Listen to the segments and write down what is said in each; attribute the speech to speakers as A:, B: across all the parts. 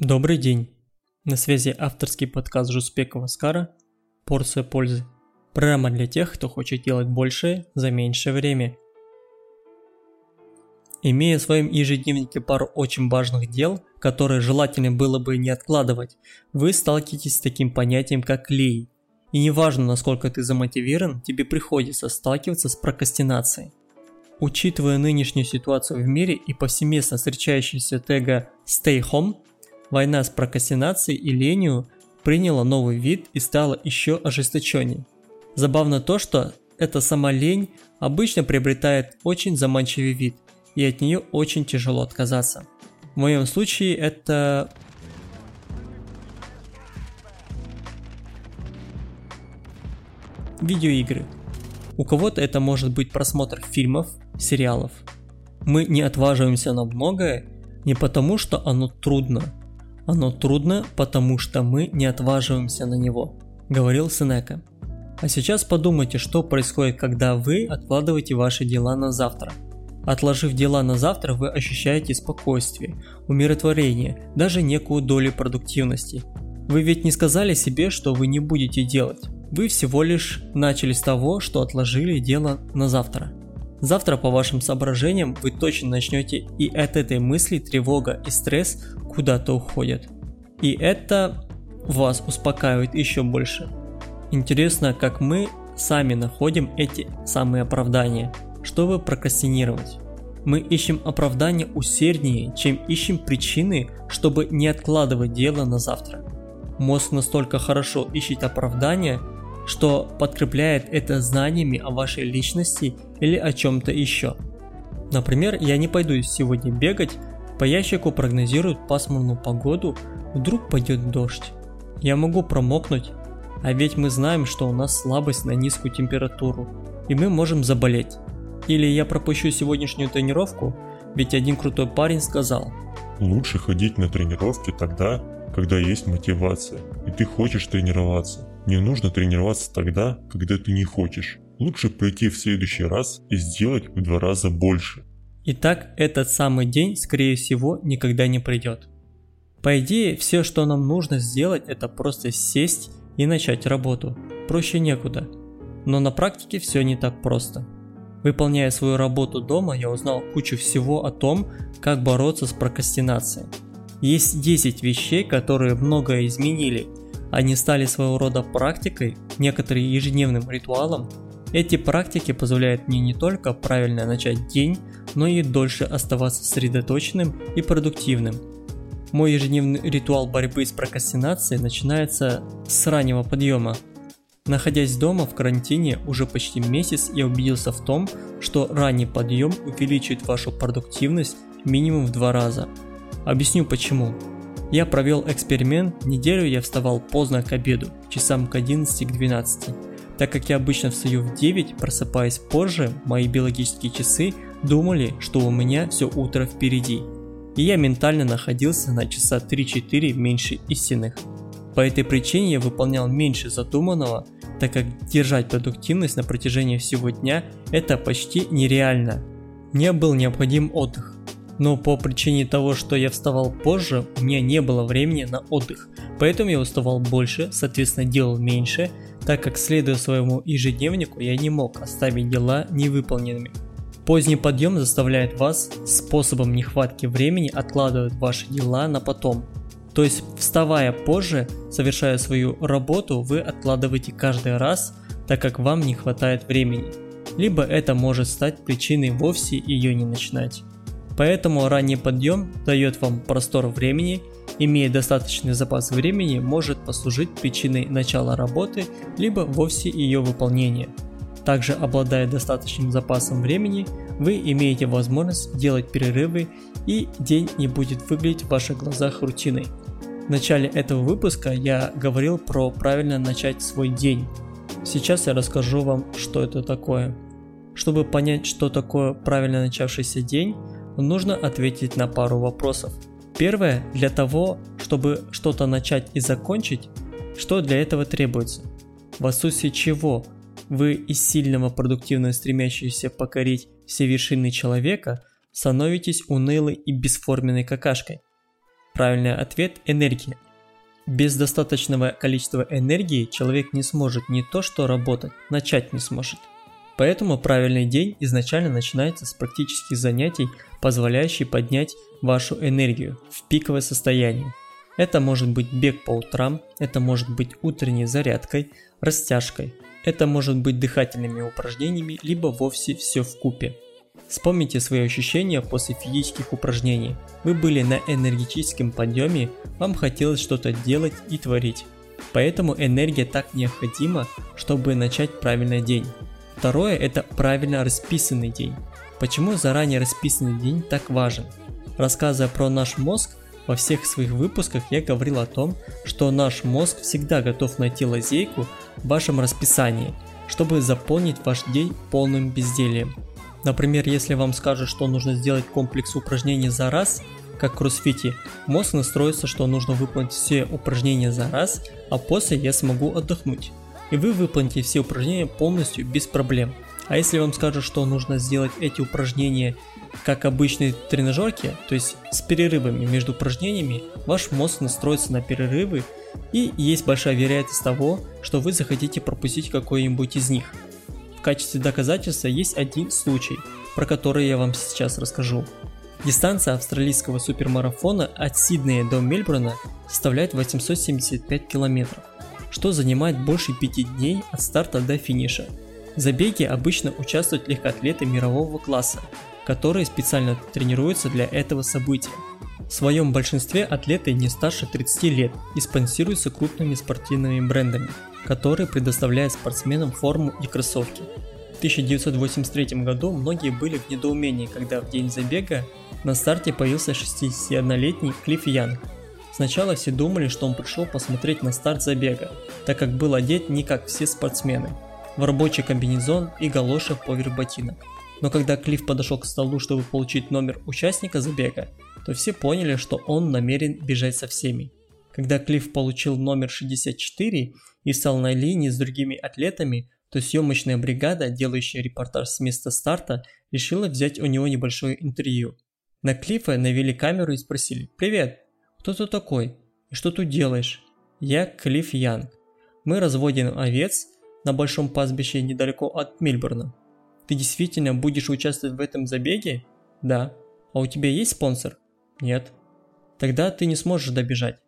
A: Добрый день. На связи авторский подкаст Жуспекова Скара «Порция пользы». Программа для тех, кто хочет делать больше за меньшее время. Имея в своем ежедневнике пару очень важных дел, которые желательно было бы не откладывать, вы сталкиваетесь с таким понятием, как лень. И неважно, насколько ты замотивирован, тебе приходится сталкиваться с прокрастинацией. Учитывая нынешнюю ситуацию в мире и повсеместно встречающийся тега «stay home», война с прокрастинацией и ленью приняла новый вид и стала еще ожесточенней. Забавно то, что эта сама лень обычно приобретает очень заманчивый вид, и от нее очень тяжело отказаться. В моем случае это видеоигры. У кого-то это может быть просмотр фильмов, сериалов. Мы не отваживаемся на многое не потому, что оно трудно. Оно трудно, потому что мы не отваживаемся на него, говорил Сенека. А сейчас подумайте, что происходит, когда вы откладываете ваши дела на завтра. Отложив дела на завтра, вы ощущаете спокойствие, умиротворение, даже некую долю продуктивности. Вы ведь не сказали себе, что вы не будете делать. Вы всего лишь начали с того, что отложили дело на завтра. Завтра, по вашим соображениям, вы точно начнете и от этой мысли тревога и стресс куда-то уходят. И это вас успокаивает еще больше. Интересно, как мы сами находим эти самые оправдания, чтобы прокрастинировать. Мы ищем оправдания усерднее, чем ищем причины, чтобы не откладывать дело на завтра. Мозг настолько хорошо ищет оправдания, что подкрепляет это знаниями о вашей личности или о чем-то еще. Например, я не пойду сегодня бегать, по ящику прогнозируют пасмурную погоду, вдруг пойдет дождь. Я могу промокнуть, а ведь мы знаем, что у нас слабость на низкую температуру, и мы можем заболеть. Или я пропущу сегодняшнюю тренировку, ведь один крутой парень сказал.
B: Лучше ходить на тренировки тогда, когда есть мотивация, и ты хочешь тренироваться. Не нужно тренироваться тогда, когда ты не хочешь. Лучше прийти в следующий раз и сделать в два раза больше.
A: Итак, этот самый день, скорее всего, никогда не придет. По идее, все, что нам нужно сделать, это просто сесть и начать работу. Проще некуда. Но на практике все не так просто. Выполняя свою работу дома, я узнал кучу всего о том, как бороться с прокрастинацией. Есть 10 вещей, которые многое изменили. Они стали своего рода практикой, некоторые ежедневным ритуалом. Эти практики позволяют мне не только правильно начать день, но и дольше оставаться сосредоточенным и продуктивным. Мой ежедневный ритуал борьбы с прокрастинацией начинается с раннего подъема. Находясь дома в карантине уже почти месяц, я убедился в том, что ранний подъем увеличивает вашу продуктивность минимум в два раза – Объясню почему. Я провел эксперимент, неделю я вставал поздно к обеду, часам к 11 к 12. Так как я обычно встаю в 9, просыпаясь позже, мои биологические часы думали, что у меня все утро впереди. И я ментально находился на часа 3-4 меньше истинных. По этой причине я выполнял меньше задуманного, так как держать продуктивность на протяжении всего дня это почти нереально. Мне был необходим отдых, но по причине того, что я вставал позже, у меня не было времени на отдых, поэтому я уставал больше, соответственно делал меньше, так как следуя своему ежедневнику я не мог оставить дела невыполненными. Поздний подъем заставляет вас способом нехватки времени откладывать ваши дела на потом. То есть вставая позже, совершая свою работу, вы откладываете каждый раз, так как вам не хватает времени. Либо это может стать причиной вовсе ее не начинать. Поэтому ранний подъем дает вам простор времени, имея достаточный запас времени, может послужить причиной начала работы, либо вовсе ее выполнения. Также обладая достаточным запасом времени, вы имеете возможность делать перерывы и день не будет выглядеть в ваших глазах рутиной. В начале этого выпуска я говорил про правильно начать свой день. Сейчас я расскажу вам, что это такое. Чтобы понять, что такое правильно начавшийся день, нужно ответить на пару вопросов. Первое, для того, чтобы что-то начать и закончить, что для этого требуется? В отсутствии чего вы из сильного продуктивно стремящегося покорить все вершины человека становитесь унылой и бесформенной какашкой. правильный ответ – энергия. Без достаточного количества энергии человек не сможет не то что работать, начать не сможет. Поэтому правильный день изначально начинается с практических занятий, позволяющих поднять вашу энергию в пиковое состояние. Это может быть бег по утрам, это может быть утренней зарядкой, растяжкой, это может быть дыхательными упражнениями, либо вовсе все в купе. Вспомните свои ощущения после физических упражнений. Вы были на энергетическом подъеме, вам хотелось что-то делать и творить. Поэтому энергия так необходима, чтобы начать правильный день. Второе – это правильно расписанный день. Почему заранее расписанный день так важен? Рассказывая про наш мозг, во всех своих выпусках я говорил о том, что наш мозг всегда готов найти лазейку в вашем расписании, чтобы заполнить ваш день полным бездельем. Например, если вам скажут, что нужно сделать комплекс упражнений за раз, как в кроссфите, мозг настроится, что нужно выполнить все упражнения за раз, а после я смогу отдохнуть и вы выполните все упражнения полностью без проблем. А если вам скажут, что нужно сделать эти упражнения как обычные тренажерки, то есть с перерывами между упражнениями, ваш мозг настроится на перерывы и есть большая вероятность того, что вы захотите пропустить какой-нибудь из них. В качестве доказательства есть один случай, про который я вам сейчас расскажу. Дистанция австралийского супермарафона от Сиднея до Мельбурна составляет 875 километров что занимает больше 5 дней от старта до финиша. В забеге обычно участвуют легкоатлеты мирового класса, которые специально тренируются для этого события. В своем большинстве атлеты не старше 30 лет и спонсируются крупными спортивными брендами, которые предоставляют спортсменам форму и кроссовки. В 1983 году многие были в недоумении, когда в день забега на старте появился 61-летний Клифф Янг, Сначала все думали, что он пришел посмотреть на старт забега, так как был одет не как все спортсмены, в рабочий комбинезон и галоши поверх ботинок. Но когда Клифф подошел к столу, чтобы получить номер участника забега, то все поняли, что он намерен бежать со всеми. Когда Клифф получил номер 64 и стал на линии с другими атлетами, то съемочная бригада, делающая репортаж с места старта, решила взять у него небольшое интервью. На Клиффа навели камеру и спросили «Привет, кто ты такой? И что тут делаешь? Я Клифф Янг. Мы разводим овец на большом пастбище недалеко от Мильбурна. Ты действительно будешь участвовать в этом забеге? Да. А у тебя есть спонсор? Нет. Тогда ты не сможешь добежать.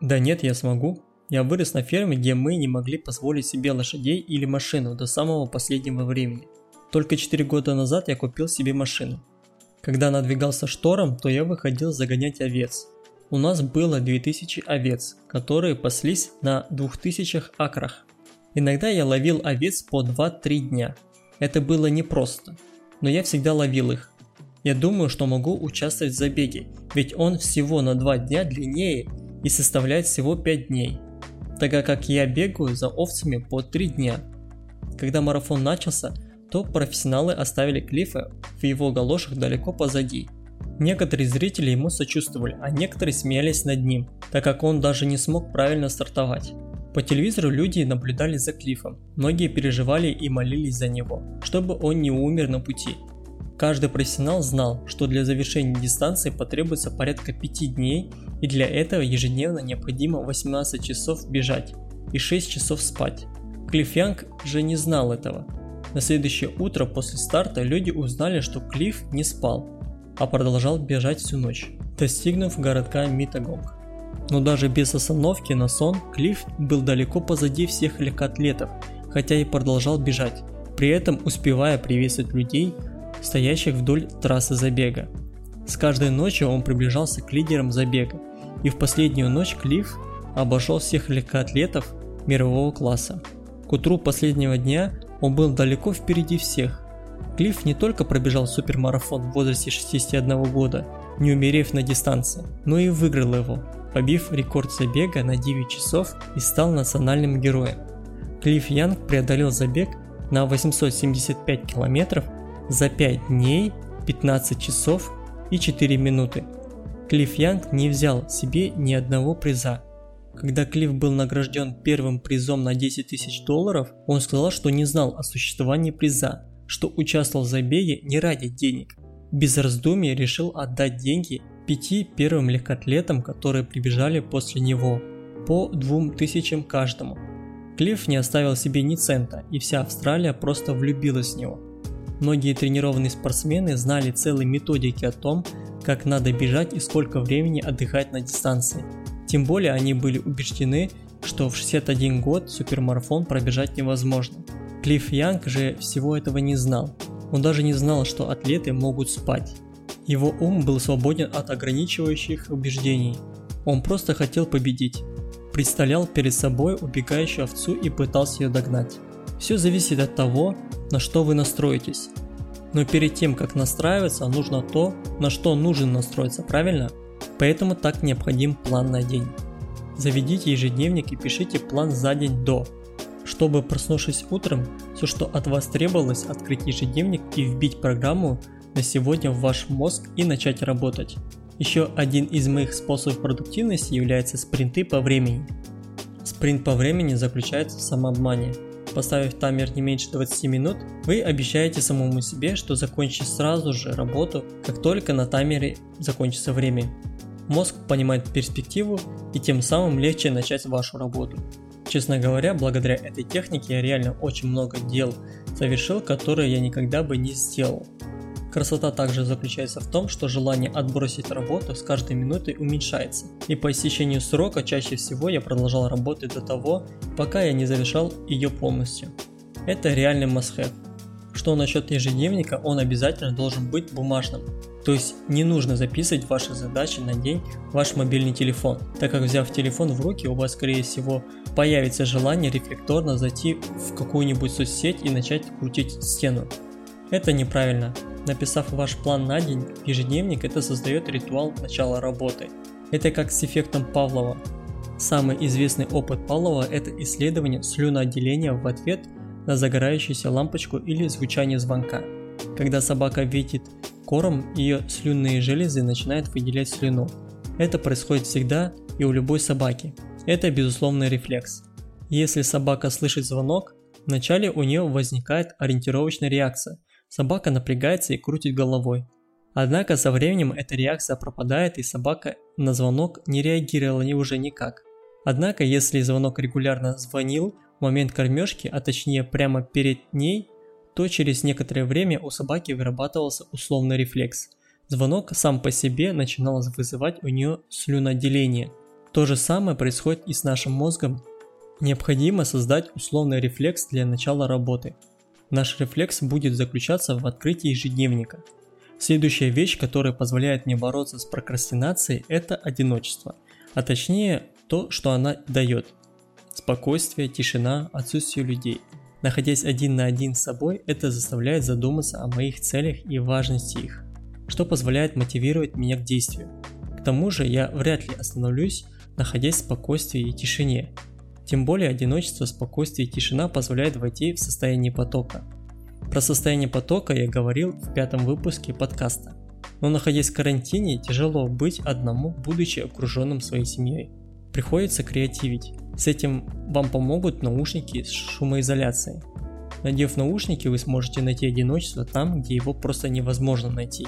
A: Да нет, я смогу. Я вырос на ферме, где мы не могли позволить себе лошадей или машину до самого последнего времени. Только 4 года назад я купил себе машину. Когда надвигался шторм, то я выходил загонять овец. У нас было 2000 овец, которые паслись на 2000 акрах. Иногда я ловил овец по 2-3 дня. Это было непросто, но я всегда ловил их. Я думаю, что могу участвовать в забеге, ведь он всего на 2 дня длиннее и составляет всего 5 дней, тогда как я бегаю за овцами по 3 дня. Когда марафон начался, то профессионалы оставили Клиффа в его галошах далеко позади – Некоторые зрители ему сочувствовали, а некоторые смеялись над ним, так как он даже не смог правильно стартовать. По телевизору люди наблюдали за Клиффом, многие переживали и молились за него, чтобы он не умер на пути. Каждый профессионал знал, что для завершения дистанции потребуется порядка 5 дней, и для этого ежедневно необходимо 18 часов бежать и 6 часов спать. Клифф Янг же не знал этого. На следующее утро после старта люди узнали, что Клифф не спал, а продолжал бежать всю ночь, достигнув городка Митагонг. Но даже без остановки на сон Клифф был далеко позади всех легкоатлетов, хотя и продолжал бежать, при этом успевая приветствовать людей, стоящих вдоль трассы забега. С каждой ночью он приближался к лидерам забега, и в последнюю ночь Клифф обошел всех легкоатлетов мирового класса. К утру последнего дня он был далеко впереди всех, Клифф не только пробежал супермарафон в возрасте 61 года, не умерев на дистанции, но и выиграл его, побив рекорд забега на 9 часов и стал национальным героем. Клифф Янг преодолел забег на 875 километров за 5 дней, 15 часов и 4 минуты. Клифф Янг не взял себе ни одного приза. Когда Клифф был награжден первым призом на 10 тысяч долларов, он сказал, что не знал о существовании приза, что участвовал в забеге не ради денег. Без раздумий решил отдать деньги пяти первым легкоатлетам, которые прибежали после него, по двум тысячам каждому. Клифф не оставил себе ни цента, и вся Австралия просто влюбилась в него. Многие тренированные спортсмены знали целые методики о том, как надо бежать и сколько времени отдыхать на дистанции. Тем более они были убеждены, что в 61 год супермарафон пробежать невозможно. Клифф Янг же всего этого не знал. Он даже не знал, что атлеты могут спать. Его ум был свободен от ограничивающих убеждений. Он просто хотел победить. Представлял перед собой убегающую овцу и пытался ее догнать. Все зависит от того, на что вы настроитесь. Но перед тем, как настраиваться, нужно то, на что нужно настроиться, правильно? Поэтому так необходим план на день. Заведите ежедневник и пишите план за день до, чтобы проснувшись утром, все, что от вас требовалось, открыть ежедневник и вбить программу на сегодня в ваш мозг и начать работать. Еще один из моих способов продуктивности является спринты по времени. Спринт по времени заключается в самообмане – поставив таймер не меньше 20 минут, вы обещаете самому себе, что закончите сразу же работу, как только на таймере закончится время. Мозг понимает перспективу и тем самым легче начать вашу работу. Честно говоря, благодаря этой технике я реально очень много дел совершил, которые я никогда бы не сделал. Красота также заключается в том, что желание отбросить работу с каждой минутой уменьшается. И по истечению срока чаще всего я продолжал работать до того, пока я не завершал ее полностью. Это реальный must-have. Что насчет ежедневника, он обязательно должен быть бумажным. То есть не нужно записывать ваши задачи на день ваш мобильный телефон, так как взяв телефон в руки, у вас скорее всего появится желание рефлекторно зайти в какую-нибудь соцсеть и начать крутить стену. Это неправильно. Написав ваш план на день в ежедневник, это создает ритуал начала работы. Это как с эффектом Павлова. Самый известный опыт Павлова – это исследование слюноотделения в ответ на загорающуюся лампочку или звучание звонка. Когда собака видит корм, ее слюнные железы начинают выделять слюну. Это происходит всегда и у любой собаки. Это безусловный рефлекс. Если собака слышит звонок, вначале у нее возникает ориентировочная реакция, Собака напрягается и крутит головой. Однако со временем эта реакция пропадает и собака на звонок не реагировала ни уже никак. Однако если звонок регулярно звонил в момент кормежки, а точнее прямо перед ней, то через некоторое время у собаки вырабатывался условный рефлекс. Звонок сам по себе начинал вызывать у нее слюноотделение. То же самое происходит и с нашим мозгом. Необходимо создать условный рефлекс для начала работы – Наш рефлекс будет заключаться в открытии ежедневника. Следующая вещь, которая позволяет мне бороться с прокрастинацией, это одиночество. А точнее, то, что она дает. Спокойствие, тишина, отсутствие людей. Находясь один на один с собой, это заставляет задуматься о моих целях и важности их, что позволяет мотивировать меня к действию. К тому же я вряд ли остановлюсь, находясь в спокойствии и тишине, тем более одиночество, спокойствие и тишина позволяют войти в состояние потока. Про состояние потока я говорил в пятом выпуске подкаста. Но находясь в карантине, тяжело быть одному, будучи окруженным своей семьей. Приходится креативить. С этим вам помогут наушники с шумоизоляцией. Надев наушники, вы сможете найти одиночество там, где его просто невозможно найти.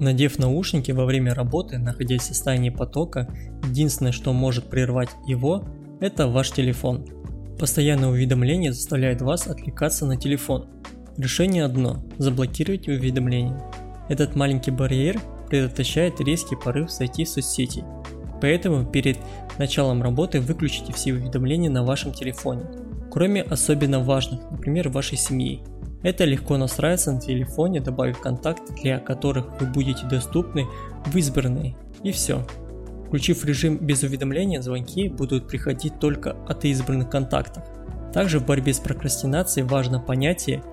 A: Надев наушники во время работы, находясь в состоянии потока, единственное, что может прервать его, это ваш телефон. Постоянное уведомление заставляет вас отвлекаться на телефон. Решение одно – заблокировать уведомления. Этот маленький барьер предотвращает резкий порыв зайти в соцсети. Поэтому перед началом работы выключите все уведомления на вашем телефоне, кроме особенно важных, например, вашей семьи. Это легко настраивается на телефоне, добавив контакты, для которых вы будете доступны в избранные. И все. Включив режим без уведомления, звонки будут приходить только от избранных контактов. Также в борьбе с прокрастинацией важно понятие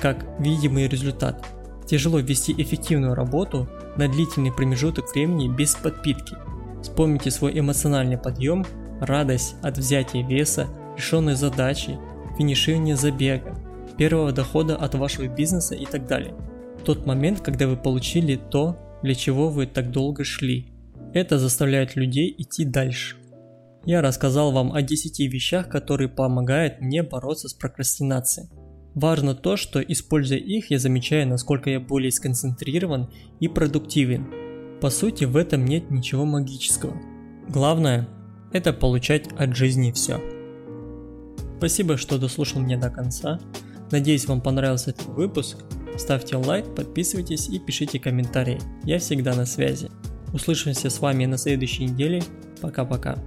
A: как видимый результат. Тяжело вести эффективную работу на длительный промежуток времени без подпитки. Вспомните свой эмоциональный подъем, радость от взятия веса, решенной задачи, финиширования забега, первого дохода от вашего бизнеса и так далее. Тот момент, когда вы получили то, для чего вы так долго шли. Это заставляет людей идти дальше. Я рассказал вам о 10 вещах, которые помогают мне бороться с прокрастинацией. Важно то, что используя их, я замечаю, насколько я более сконцентрирован и продуктивен. По сути, в этом нет ничего магического. Главное – это получать от жизни все. Спасибо, что дослушал меня до конца. Надеюсь, вам понравился этот выпуск. Ставьте лайк, подписывайтесь и пишите комментарии. Я всегда на связи. Услышимся с вами на следующей неделе. Пока-пока.